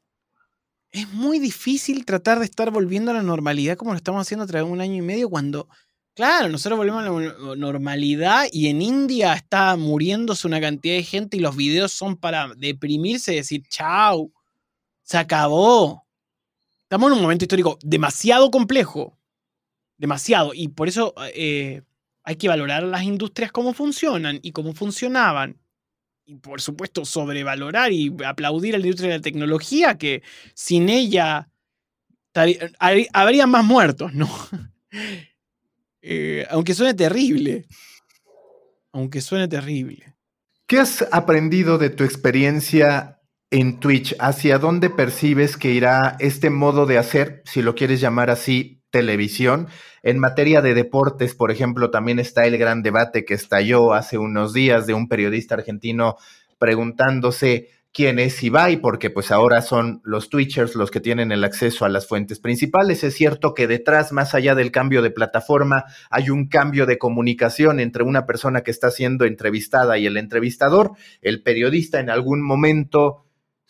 es muy difícil tratar de estar volviendo a la normalidad como lo estamos haciendo de un año y medio cuando, claro, nosotros volvemos a la normalidad y en India está muriéndose una cantidad de gente y los videos son para deprimirse y decir, chao, se acabó. Estamos en un momento histórico demasiado complejo, demasiado, y por eso eh, hay que valorar las industrias cómo funcionan y cómo funcionaban y por supuesto sobrevalorar y aplaudir a la industria de la tecnología, que sin ella habría más muertos, ¿no? Eh, aunque suene terrible. Aunque suene terrible. ¿Qué has aprendido de tu experiencia en Twitch? ¿Hacia dónde percibes que irá este modo de hacer, si lo quieres llamar así, televisión? En materia de deportes, por ejemplo, también está el gran debate que estalló hace unos días de un periodista argentino preguntándose quién es Ibai, porque pues ahora son los Twitchers los que tienen el acceso a las fuentes principales. Es cierto que detrás, más allá del cambio de plataforma, hay un cambio de comunicación entre una persona que está siendo entrevistada y el entrevistador. El periodista en algún momento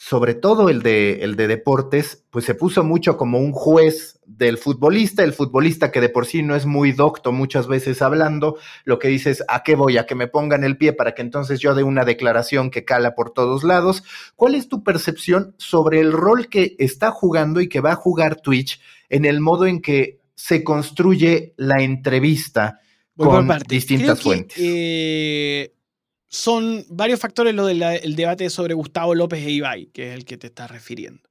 sobre todo el de, el de deportes, pues se puso mucho como un juez del futbolista, el futbolista que de por sí no es muy docto muchas veces hablando, lo que dices, ¿a qué voy? A que me pongan el pie para que entonces yo dé una declaración que cala por todos lados. ¿Cuál es tu percepción sobre el rol que está jugando y que va a jugar Twitch en el modo en que se construye la entrevista con distintas fuentes? Eh, son varios factores lo del debate sobre Gustavo López e Ibai, que es el que te estás refiriendo.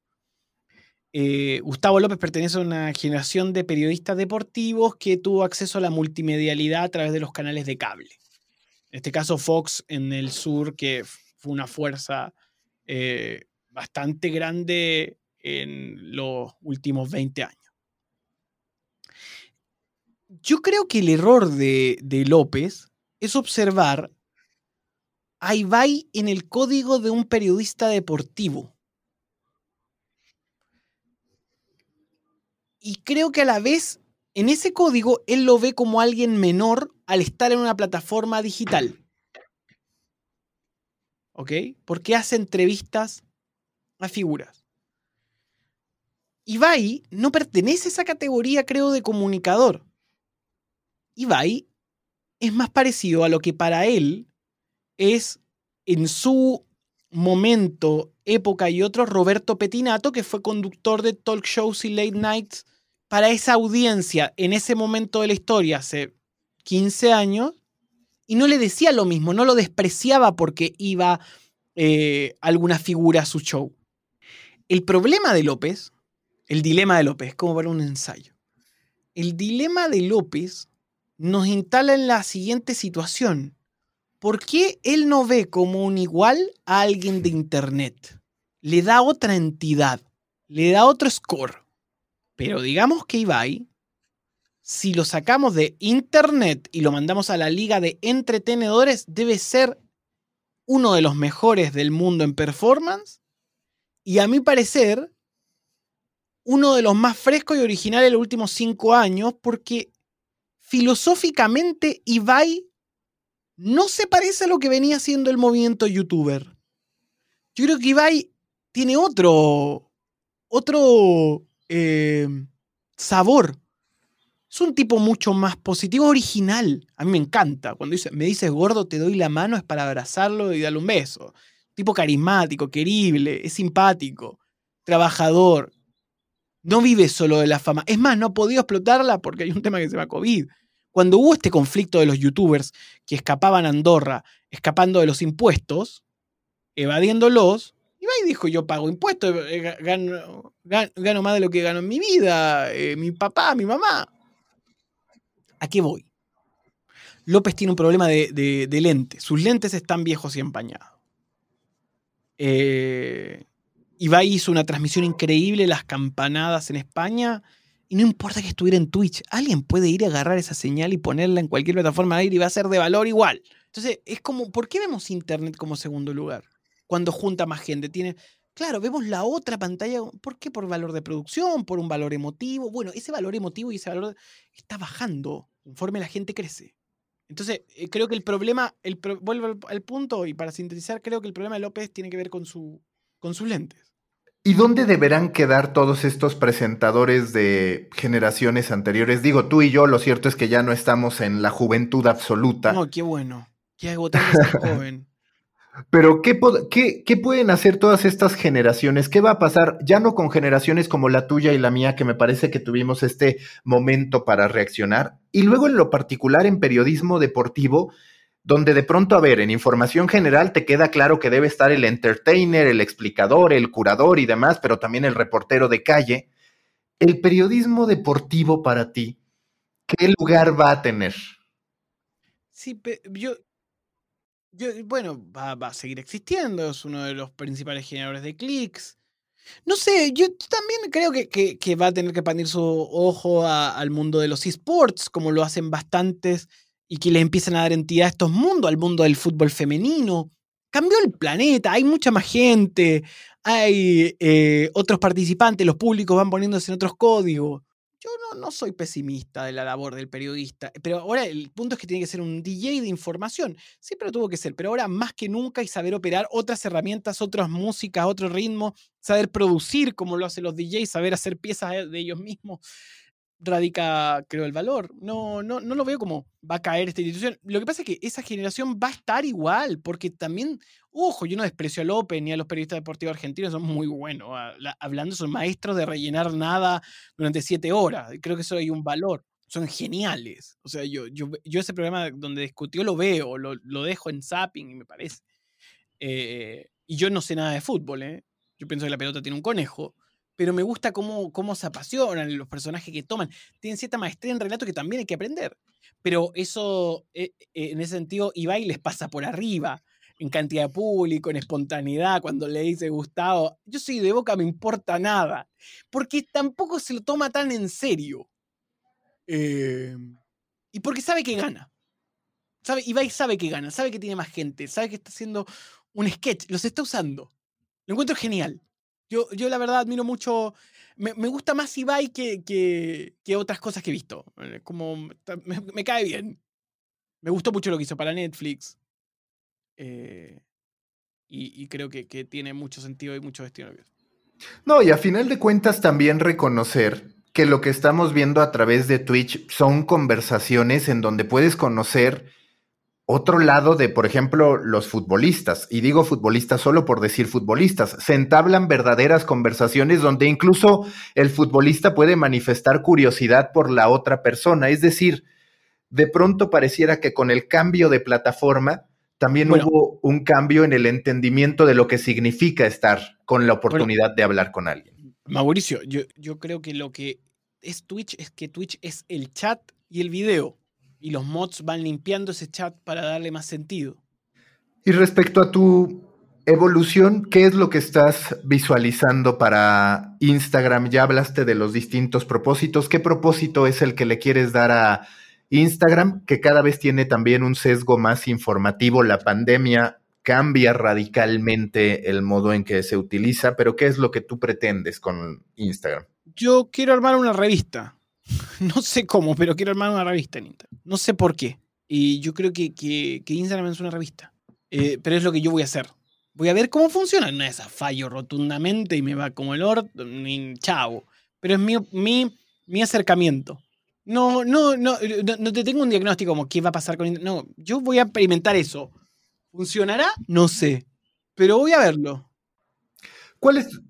Eh, Gustavo López pertenece a una generación de periodistas deportivos que tuvo acceso a la multimedialidad a través de los canales de cable. En este caso, Fox en el sur, que fue una fuerza eh, bastante grande en los últimos 20 años. Yo creo que el error de, de López es observar a Ibai en el código de un periodista deportivo. Y creo que a la vez, en ese código, él lo ve como alguien menor al estar en una plataforma digital. ¿Ok? Porque hace entrevistas a figuras. Ibai no pertenece a esa categoría, creo, de comunicador. Ibai es más parecido a lo que para él es en su momento, época y otro Roberto Petinato, que fue conductor de talk shows y late nights para esa audiencia en ese momento de la historia, hace 15 años, y no le decía lo mismo, no lo despreciaba porque iba eh, alguna figura a su show. El problema de López, el dilema de López, como para un ensayo. El dilema de López nos instala en la siguiente situación. ¿Por qué él no ve como un igual a alguien de Internet? Le da otra entidad, le da otro score. Pero digamos que Ibai, si lo sacamos de Internet y lo mandamos a la liga de entretenedores, debe ser uno de los mejores del mundo en performance y a mi parecer uno de los más frescos y originales de los últimos cinco años porque filosóficamente Ibai no se parece a lo que venía siendo el movimiento youtuber. Yo creo que Ibai tiene otro, otro eh, sabor. Es un tipo mucho más positivo, original. A mí me encanta. Cuando dice, me dices gordo, te doy la mano, es para abrazarlo y darle un beso. Tipo carismático, querible, es simpático, trabajador. No vive solo de la fama. Es más, no ha podido explotarla porque hay un tema que se llama COVID. Cuando hubo este conflicto de los youtubers que escapaban a Andorra, escapando de los impuestos, evadiéndolos, Ibai dijo, yo pago impuestos, eh, gano, gano, más de lo que gano en mi vida, eh, mi papá, mi mamá. ¿A qué voy? López tiene un problema de, lente. Sus lentes están viejos y empañados. Eh, Ibai hizo una transmisión increíble, las campanadas en España, y no importa que estuviera en Twitch, alguien puede ir a agarrar esa señal y ponerla en cualquier plataforma de aire y va a ser de valor igual. Entonces, es como, ¿por qué vemos Internet como segundo lugar? Cuando junta más gente. Tiene, claro, vemos la otra pantalla. ¿Por qué? Por valor de producción, por un valor emotivo. Bueno, ese valor emotivo y ese valor está bajando conforme la gente crece. Entonces, eh, creo que el problema, el vuelvo al punto y para sintetizar, creo que el problema de López tiene que ver con, su, con sus lentes. ¿Y dónde deberán quedar todos estos presentadores de generaciones anteriores? Digo, tú y yo, lo cierto es que ya no estamos en la juventud absoluta. No, qué bueno. Qué agotable ser joven. Pero ¿qué, ¿qué, ¿qué, pueden hacer todas estas generaciones? ¿Qué va a pasar ya no con generaciones como la tuya y la mía, que me parece que tuvimos este momento para reaccionar? Y luego en lo particular en periodismo deportivo, donde de pronto, a ver, en información general te queda claro que debe estar el entertainer, el explicador, el curador y demás, pero también el reportero de calle. El periodismo deportivo para ti, ¿qué lugar va a tener? Sí, yo, yo bueno, va, a seguir existiendo, es uno de los principales generadores de clics. No sé, yo también creo que, va a tener que expandir su ojo al mundo de los esports, como lo hacen bastantes y que le empiezan a dar entidad a estos mundos, al mundo del fútbol femenino. Cambió el planeta, hay mucha más gente, hay eh, otros participantes, los públicos van poniéndose en otros códigos. Yo no, no, soy pesimista de la labor del periodista, pero ahora el punto es que tiene que ser un DJ de información. Siempre lo tuvo que ser, pero ahora más que nunca hay saber operar otras herramientas, otras músicas, otro ritmo, saber producir como lo hacen los DJs, saber hacer piezas de ellos mismos radica, creo, el valor. No, no, no lo veo como va a caer esta institución. Lo que pasa es que esa generación va a estar igual, porque también, ojo, yo no desprecio a López ni a los periodistas deportivos argentinos, son muy buenos. Ah, hablando, son maestros de rellenar nada durante siete horas. Creo que eso hay un valor. son geniales. O sea, yo, yo, yo ese programa donde discutió lo veo, lo, lo dejo en zapping y me parece. Eh, y yo no sé nada de fútbol, ¿eh? Yo pienso que la pelota tiene un conejo, pero me gusta cómo, cómo se apasionan los personajes que toman. Tienen cierta maestría en relato que también hay que aprender. Pero eso, eh, eh, en ese sentido, Ibai les pasa por arriba, en cantidad de público, en espontaneidad, cuando le dice Gustavo, yo soy de boca, me importa nada. Porque tampoco se lo toma tan en serio. Eh, y porque sabe que gana. Sabe, Ibai sabe que gana, sabe que tiene más gente, sabe que está haciendo un sketch, los está usando. Lo encuentro genial. Yo, yo la verdad admiro mucho. Me, me gusta más Ibai que, que, que, otras cosas que he visto. Eh, como me, cae bien. Me gustó mucho lo que hizo para Netflix. Eh, y, y, creo que, que, tiene mucho sentido y mucho destino. No, y a final de cuentas también reconocer que lo que estamos viendo a través de Twitch son conversaciones en donde puedes conocer otro lado de, por ejemplo, los futbolistas, y digo futbolistas solo por decir futbolistas, se entablan verdaderas conversaciones donde incluso el futbolista puede manifestar curiosidad por la otra persona, es decir, de pronto pareciera que con el cambio de plataforma también bueno, hubo un cambio en el entendimiento de lo que significa estar con la oportunidad bueno, de hablar con alguien. Mauricio, yo, yo creo que lo que es Twitch es que Twitch es el chat y el video y los mods van limpiando ese chat para darle más sentido. Y respecto a tu evolución, ¿qué es lo que estás visualizando para Instagram? Ya hablaste de los distintos propósitos. ¿Qué propósito es el que le quieres dar a Instagram, que cada vez tiene también un sesgo más informativo? La pandemia cambia radicalmente el modo en que se utiliza, pero ¿qué es lo que tú pretendes con Instagram? Yo quiero armar una revista. No sé cómo, pero quiero armar una revista en Instagram. No sé por qué. Y yo creo que, que, que Instagram es una revista. Eh, pero es lo que yo voy a hacer. Voy a ver cómo funciona. No es a fallo rotundamente y me va como el orto, ni chavo. Pero es mi, mi, mi acercamiento. No, no, no, no, no, te tengo un diagnóstico como qué va a pasar con Instagram. No, yo voy a experimentar eso. ¿Funcionará? No sé. Pero voy a verlo. ¿Cuál es,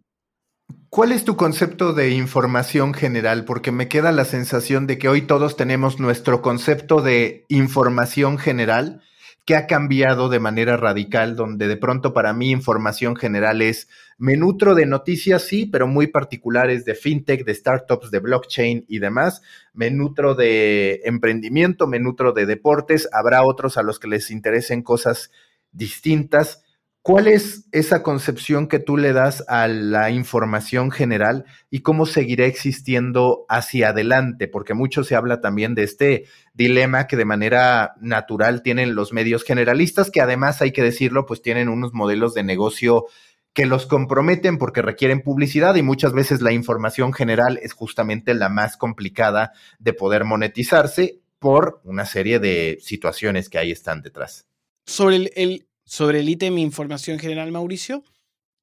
¿Cuál es tu concepto de información general? Porque me queda la sensación de que hoy todos tenemos nuestro concepto de información general que ha cambiado de manera radical, donde de pronto para mí información general es, me nutro de noticias, sí, pero muy particulares de fintech, de startups, de blockchain y demás, me nutro de emprendimiento, me nutro de deportes, habrá otros a los que les interesen cosas distintas ¿Cuál es esa concepción que tú le das a la información general y cómo seguirá existiendo hacia adelante? Porque mucho se habla también de este dilema que de manera natural tienen los medios generalistas, que además hay que decirlo, pues tienen unos modelos de negocio que los comprometen porque requieren publicidad y muchas veces la información general es justamente la más complicada de poder monetizarse por una serie de situaciones que ahí están detrás. Sobre el, el sobre el ítem información general, Mauricio,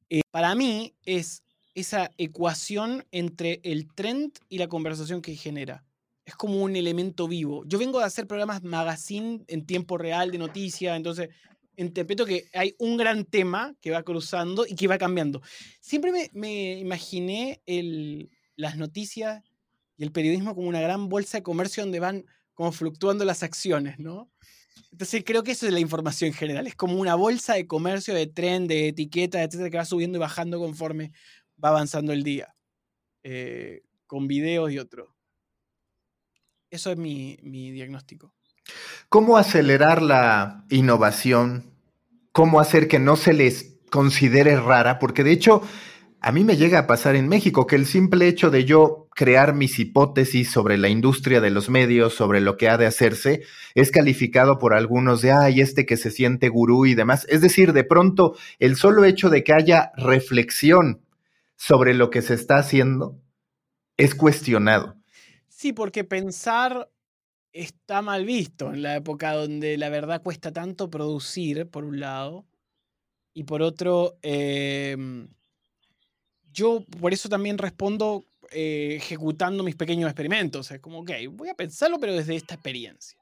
eh, para mí es esa ecuación entre el trend y la conversación que genera. Es como un elemento vivo. Yo vengo de hacer programas magazine en tiempo real de noticias, entonces interpreto que hay un gran tema que va cruzando y que va cambiando. Siempre me, me imaginé las noticias y el periodismo como una gran bolsa de comercio donde van como fluctuando las acciones, ¿no? Entonces creo que eso es la información general. Es como una bolsa de comercio, de tren, de etiqueta, etcétera, que va subiendo y bajando conforme va avanzando el día. Eh, con videos y otro. Eso es mi, mi diagnóstico. ¿Cómo acelerar la innovación? ¿Cómo hacer que no se les considere rara? Porque de hecho, a mí me llega a pasar en México que el simple hecho de yo crear mis hipótesis sobre la industria de los medios, sobre lo que ha de hacerse, es calificado por algunos de, ay, este que se siente gurú y demás. Es decir, de pronto, el solo hecho de que haya reflexión sobre lo que se está haciendo es cuestionado. Sí, porque pensar está mal visto en la época donde la verdad cuesta tanto producir, por un lado, y por otro... Eh, yo por eso también respondo eh, ejecutando mis pequeños experimentos. Es como, ok, voy a pensarlo, pero desde esta experiencia.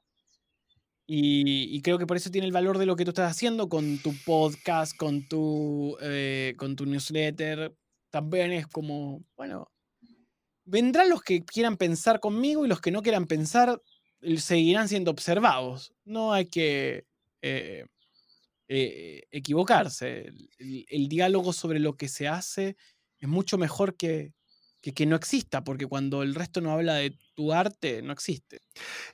Y, creo que por eso tiene el valor de lo que tú estás haciendo con tu podcast, con tu, eh, con tu newsletter. También es como, bueno, vendrán los que quieran pensar conmigo y los que no quieran pensar seguirán siendo observados. No hay que eh, eh, equivocarse. El, diálogo sobre lo que se hace es mucho mejor que, que, no exista, porque cuando el resto no habla de tu arte, no existe.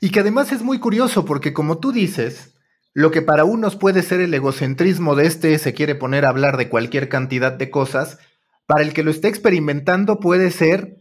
Y que además es muy curioso, porque como tú dices, lo que para unos puede ser el egocentrismo de este se quiere poner a hablar de cualquier cantidad de cosas, para el que lo está experimentando puede ser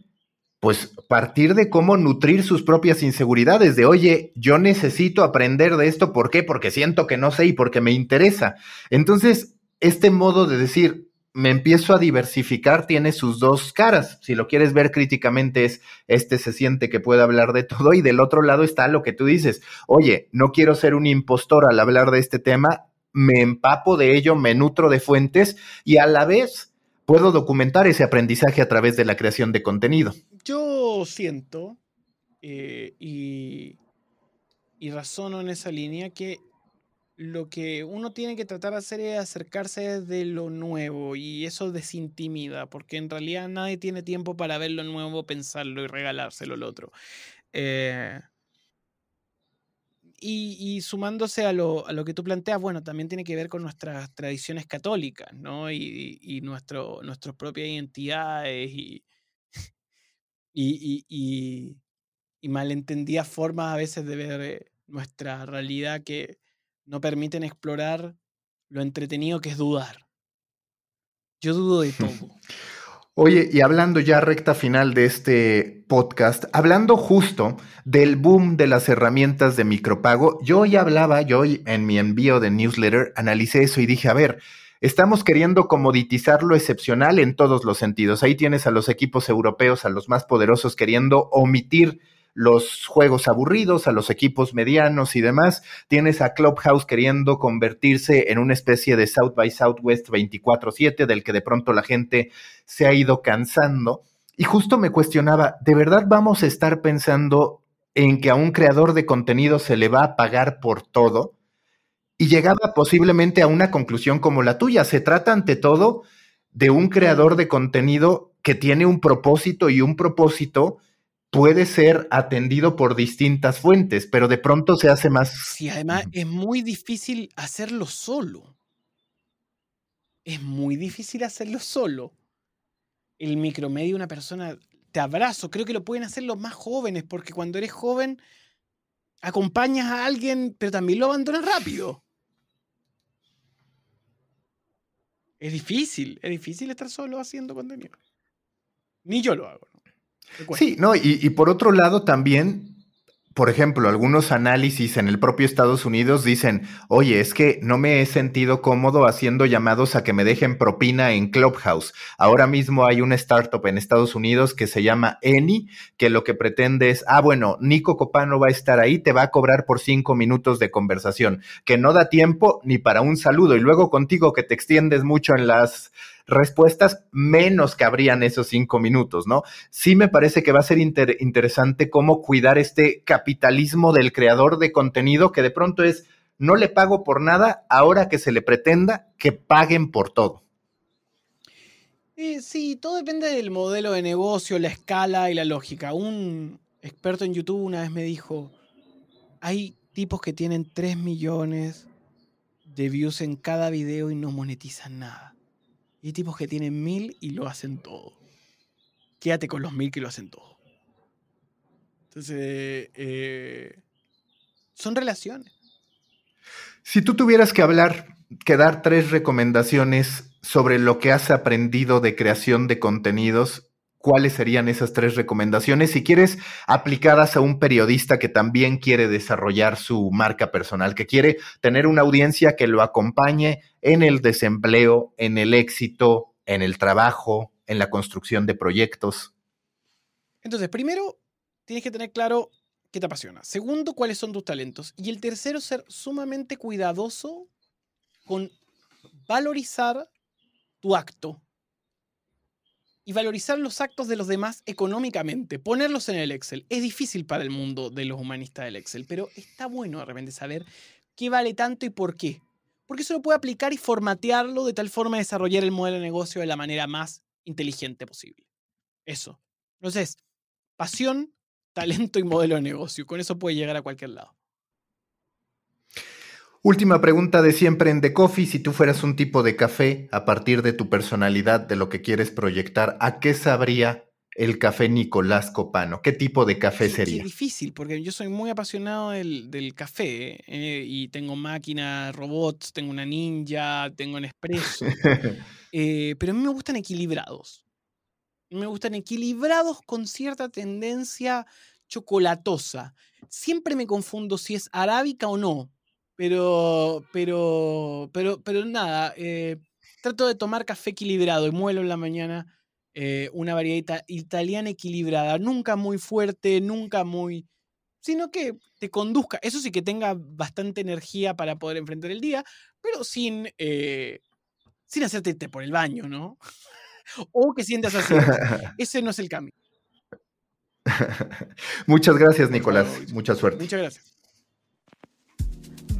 pues partir de cómo nutrir sus propias inseguridades, de oye, yo necesito aprender de esto, ¿por qué? Porque siento que no sé y porque me interesa. Entonces, este modo de decir, me empiezo a diversificar, tiene sus dos caras. Si lo quieres ver críticamente es, este se siente que puede hablar de todo y del otro lado está lo que tú dices, oye, no quiero ser un impostor al hablar de este tema, me empapo de ello, me nutro de fuentes y a la vez puedo documentar ese aprendizaje a través de la creación de contenido. Yo siento eh, y, y razono en esa línea que lo que uno tiene que tratar de hacer es acercarse de lo nuevo y eso desintimida, porque en realidad nadie tiene tiempo para ver lo nuevo, pensarlo y regalárselo al otro. Eh, y, sumándose a lo, a lo, que tú planteas, bueno, también tiene que ver con nuestras tradiciones católicas, ¿no? Y, y nuestro, nuestras propias identidades y, y, malentendidas formas a veces de ver eh, nuestra realidad que no permiten explorar lo entretenido que es dudar. Yo dudo de todo. Oye, y hablando ya recta final de este podcast, hablando justo del boom de las herramientas de micropago, yo hoy hablaba, yo hoy en mi envío de newsletter analicé eso y dije, a ver, estamos queriendo comoditizar lo excepcional en todos los sentidos. Ahí tienes a los equipos europeos, a los más poderosos, queriendo omitir los juegos aburridos, a los equipos medianos y demás. Tienes a Clubhouse queriendo convertirse en una especie de South by Southwest 24/7 del que de pronto la gente se ha ido cansando. Y justo me cuestionaba, ¿de verdad vamos a estar pensando en que a un creador de contenido se le va a pagar por todo? Y llegaba posiblemente a una conclusión como la tuya. Se trata ante todo de un creador de contenido que tiene un propósito y un propósito puede ser atendido por distintas fuentes, pero de pronto se hace más... Sí, además es muy difícil hacerlo solo. Es muy difícil hacerlo solo. El micromedio, una persona, te abrazo, creo que lo pueden hacer los más jóvenes, porque cuando eres joven acompañas a alguien, pero también lo abandonas rápido. Es difícil, es difícil estar solo haciendo contenido. Ni yo lo hago. Sí, no, y, y por otro lado también por ejemplo, algunos análisis en el propio Estados Unidos dicen, oye, es que no me he sentido cómodo haciendo llamados a que me dejen propina en Clubhouse. Ahora mismo hay una startup en Estados Unidos que se llama Eni, que lo que pretende es, ah, bueno, Nico Copano va a estar ahí, te va a cobrar por cinco minutos de conversación, que no da tiempo ni para un saludo. Y luego contigo que te extiendes mucho en las respuestas, menos que habrían esos cinco minutos, ¿no? Sí me parece que va a ser interesante cómo cuidar este capitalismo del creador de contenido que de pronto es, no le pago por nada, ahora que se le pretenda que paguen por todo. Eh, sí, todo depende del modelo de negocio, la escala y la lógica. Un experto en YouTube una vez me dijo, hay tipos que tienen 3 millones de views en cada video y no monetizan nada. Y hay tipos que tienen mil y lo hacen todo. Quédate con los mil que lo hacen todo. Entonces, eh, son relaciones. Si tú tuvieras que hablar, que dar tres recomendaciones sobre lo que has aprendido de creación de contenidos, ¿cuáles serían esas tres recomendaciones? Si quieres, aplicadas a un periodista que también quiere desarrollar su marca personal, que quiere tener una audiencia que lo acompañe en el desempleo, en el éxito, en el trabajo, en la construcción de proyectos. Entonces, primero, tienes que tener claro qué te apasiona. Segundo, cuáles son tus talentos. Y el tercero, ser sumamente cuidadoso con valorizar tu acto y valorizar los actos de los demás económicamente, ponerlos en el Excel. Es difícil para el mundo de los humanistas del Excel, pero está bueno de repente saber qué vale tanto y por qué. Porque eso lo puede aplicar y formatearlo de tal forma de desarrollar el modelo de negocio de la manera más inteligente posible. Eso. Entonces, pasión, talento y modelo de negocio. Con eso puede llegar a cualquier lado. Última pregunta de siempre en The Coffee. Si tú fueras un tipo de café, a partir de tu personalidad, de lo que quieres proyectar, ¿a qué sabría el café Nicolás Copano? ¿Qué tipo de café sería? Es difícil, porque yo soy muy apasionado del, café eh, y tengo máquinas, robots, tengo una ninja, tengo un espresso. Eh, pero a mí me gustan equilibrados. Me gustan equilibrados con cierta tendencia chocolatosa. Siempre me confundo si es arábica o no, pero, pero, pero, pero nada, eh, trato de tomar café equilibrado y muelo en la mañana eh, una variedad italiana equilibrada, nunca muy fuerte, nunca muy... sino que te conduzca, eso sí que tenga bastante energía para poder enfrentar el día, pero sin, eh, sin hacerte por el baño, ¿no? o que sientas así. Ese no es el camino. Muchas gracias, Nicolás. Mucha suerte. Muchas gracias.